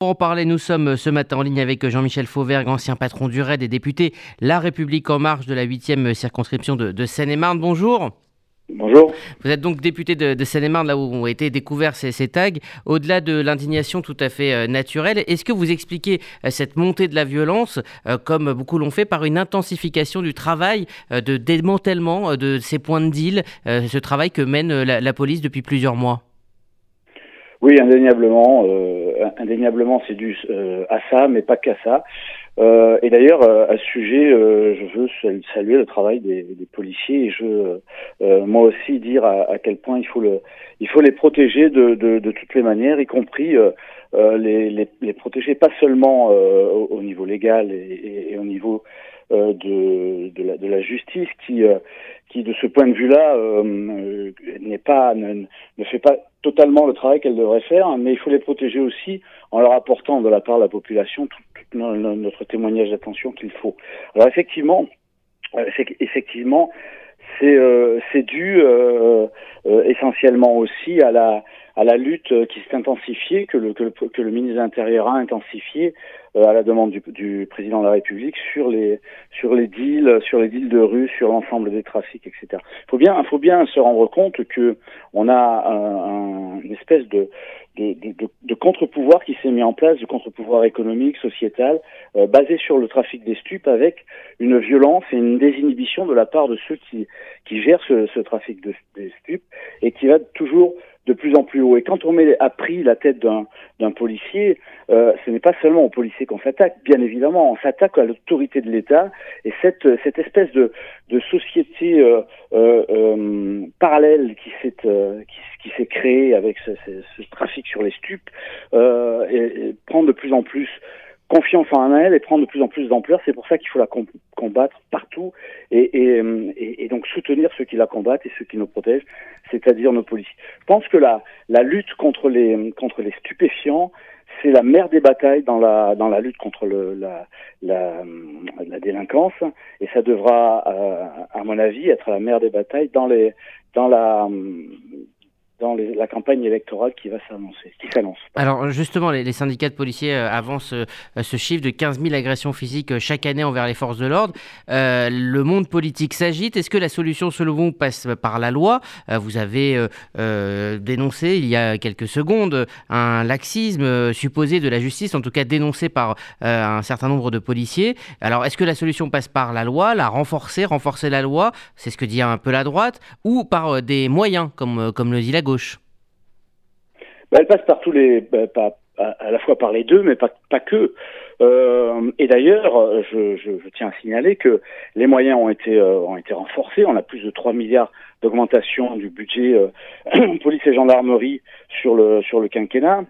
Pour en parler, nous sommes ce matin en ligne avec Jean-Michel Fauvergue, ancien patron du RAID et député La République en marche de la 8e circonscription de, Seine-et-Marne. Bonjour. Bonjour. Vous êtes donc député de, Seine-et-Marne, là où ont été découverts ces, tags. Au-delà de l'indignation tout à fait euh, naturelle, est-ce que vous expliquez euh, cette montée de la violence, euh, comme beaucoup l'ont fait, par une intensification du travail de démantèlement de ces points de deal, ce travail que mène la police depuis plusieurs mois? Oui, indéniablement, euh, indéniablement, c'est dû euh, à ça, mais pas qu'à ça. Euh, et d'ailleurs, à ce sujet, je veux saluer le travail des, des policiers et je veux moi aussi dire à, quel point il faut le, il faut les protéger de, de, de toutes les manières, y compris les, les, les, protéger pas seulement au, niveau légal et, et, au niveau de, de la, de, la, justice qui qui de ce point de vue-là euh, n'est pas ne, ne, fait pas totalement le travail qu'elle devrait faire, mais il faut les protéger aussi en leur apportant de la part de la population tout, notre témoignage d'attention qu'il faut. Alors effectivement, euh, effectivement, c'est euh, dû euh, euh, essentiellement aussi à la à la lutte qui s'est intensifiée, que le, que le, ministre de l'Intérieur a intensifié euh, à la demande du, président de la République sur les sur les deals, sur les deals de rue, sur l'ensemble des trafics, etc. Il faut bien, faut bien se rendre compte que on a un, une espèce de de, contre-pouvoir qui s'est mis en place, de contre-pouvoir économique, sociétal, euh, basé sur le trafic des stupes, avec une violence et une désinhibition de la part de ceux qui, qui gèrent ce, ce trafic de, des stupes, et qui va toujours de plus en plus haut. Et quand on met à prix la tête d'un policier, euh, ce n'est pas seulement aux policiers qu'on s'attaque, bien évidemment, on s'attaque à l'autorité de l'État et cette, cette espèce de, société euh, euh, euh parallèle qui s'est euh, créée avec ce, trafic sur les stupes euh, prend de plus en plus confiance en elle et prendre de plus en plus d'ampleur. C'est pour ça qu'il faut la combattre partout et, et, donc soutenir ceux qui la combattent et ceux qui nous protègent, c'est-à-dire nos policiers. Je pense que la, lutte contre les, stupéfiants, c'est la mère des batailles dans la, lutte contre la, délinquance et ça devra, euh, à mon avis, être la mère des batailles dans, les, dans la dans la campagne électorale qui va s'annoncer, qui s'annonce. Alors justement, les, syndicats de policiers euh, avancent euh, ce chiffre de 15 000 agressions physiques euh, chaque année envers les forces de l'ordre. le monde politique s'agite. Est-ce que la solution, selon vous, passe par la loi? Vous avez dénoncé il y a quelques secondes un laxisme supposé de la justice, en tout cas dénoncé par un certain nombre de policiers. Alors est-ce que la solution passe par la loi, la renforcer, renforcer la loi, c'est ce que dit un peu la droite, ou par des moyens, comme, comme le dit la gauche? Bah, elle passe par tous les, bah, à la fois par les deux, mais pas, que. Euh, et d'ailleurs, je, tiens à signaler que les moyens ont été, euh, ont été renforcés. On a plus de 3 milliards d'augmentation du budget euh, police et gendarmerie sur le, quinquennat.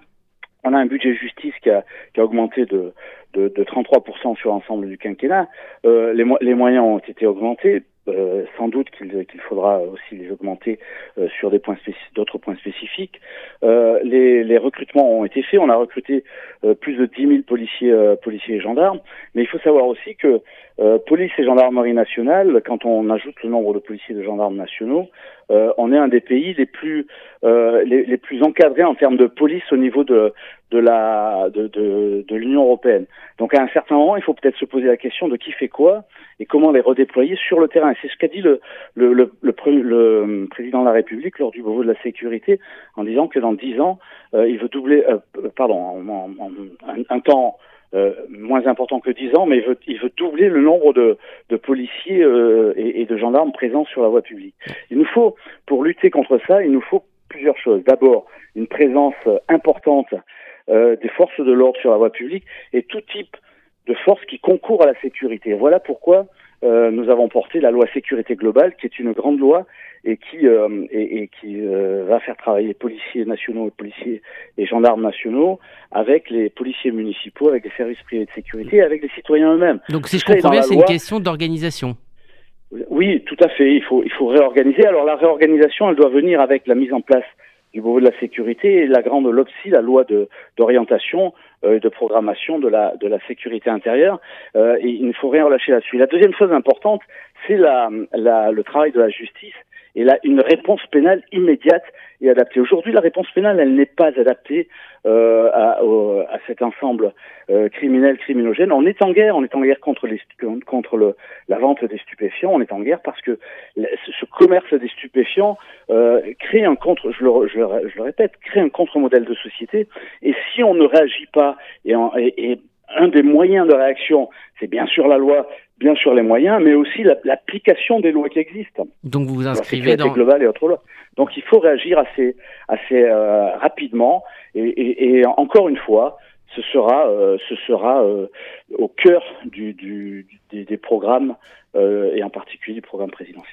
On a un budget justice qui a, augmenté de, de, de 33% sur l'ensemble du quinquennat. Les moyens ont été augmentés euh, sans doute qu'il faudra aussi les augmenter euh, sur d'autres points spécifiques. Euh, les, recrutements ont été faits. On a recruté plus de 10 000 policiers, et gendarmes. Mais il faut savoir aussi que police et gendarmerie nationale, quand on ajoute le nombre de policiers et de gendarmes nationaux, on est un des pays les plus encadrés en termes de police au niveau de l'Union européenne. Donc à un certain moment, il faut peut-être se poser la question de qui fait quoi et comment les redéployer sur le terrain. C'est ce qu'a dit le, le, président de la République lors du Beauvau de la sécurité en disant que dans dix ans, euh, il veut doubler, euh, pardon, un, temps euh, moins important que dix ans, mais il veut, doubler le nombre de, policiers euh, et, de gendarmes présents sur la voie publique. Il nous faut, pour lutter contre ça, il nous faut plusieurs choses. D'abord, une présence importante euh, des forces de l'ordre sur la voie publique et tout type de forces qui concourent à la sécurité. Voilà pourquoi euh, nous avons porté la loi sécurité globale, qui est une grande loi et qui, euh, et, et, qui euh, va faire travailler policiers nationaux et policiers et gendarmes nationaux avec les policiers municipaux, avec les services privés de sécurité, et avec les citoyens eux-mêmes. Donc si je comprends bien, c'est une question d'organisation. Oui, tout à fait. Il faut, il faut réorganiser. Alors la réorganisation, elle doit venir avec la mise en place du Bureau de la sécurité et la grande LOPSI, la loi d'orientation euh, de programmation de la, de la sécurité intérieure. Euh, et il ne faut rien relâcher là-dessus. La deuxième chose importante, c'est la, la, le travail de la justice et là une réponse pénale immédiate et adaptée. Aujourd'hui, la réponse pénale, elle n'est pas adaptée euh, à, cet ensemble euh, criminel, criminogène. On est en guerre, on est en guerre contre, les, contre la vente des stupéfiants, on est en guerre parce que ce commerce des stupéfiants euh, crée un contre, je le, je, le, répète, crée un contre-modèle de société. Et si on ne réagit pas, et, et, et un des moyens de réaction, c'est bien sûr la loi, bien sûr les moyens, mais aussi l'application des lois qui existent. Donc vous vous inscrivez dans globale et autres lois. Donc il faut réagir assez assez euh, rapidement et, et, et, encore une fois, ce sera euh, ce sera euh, au cœur du, du, des, des programmes et en particulier du programme présidentiel.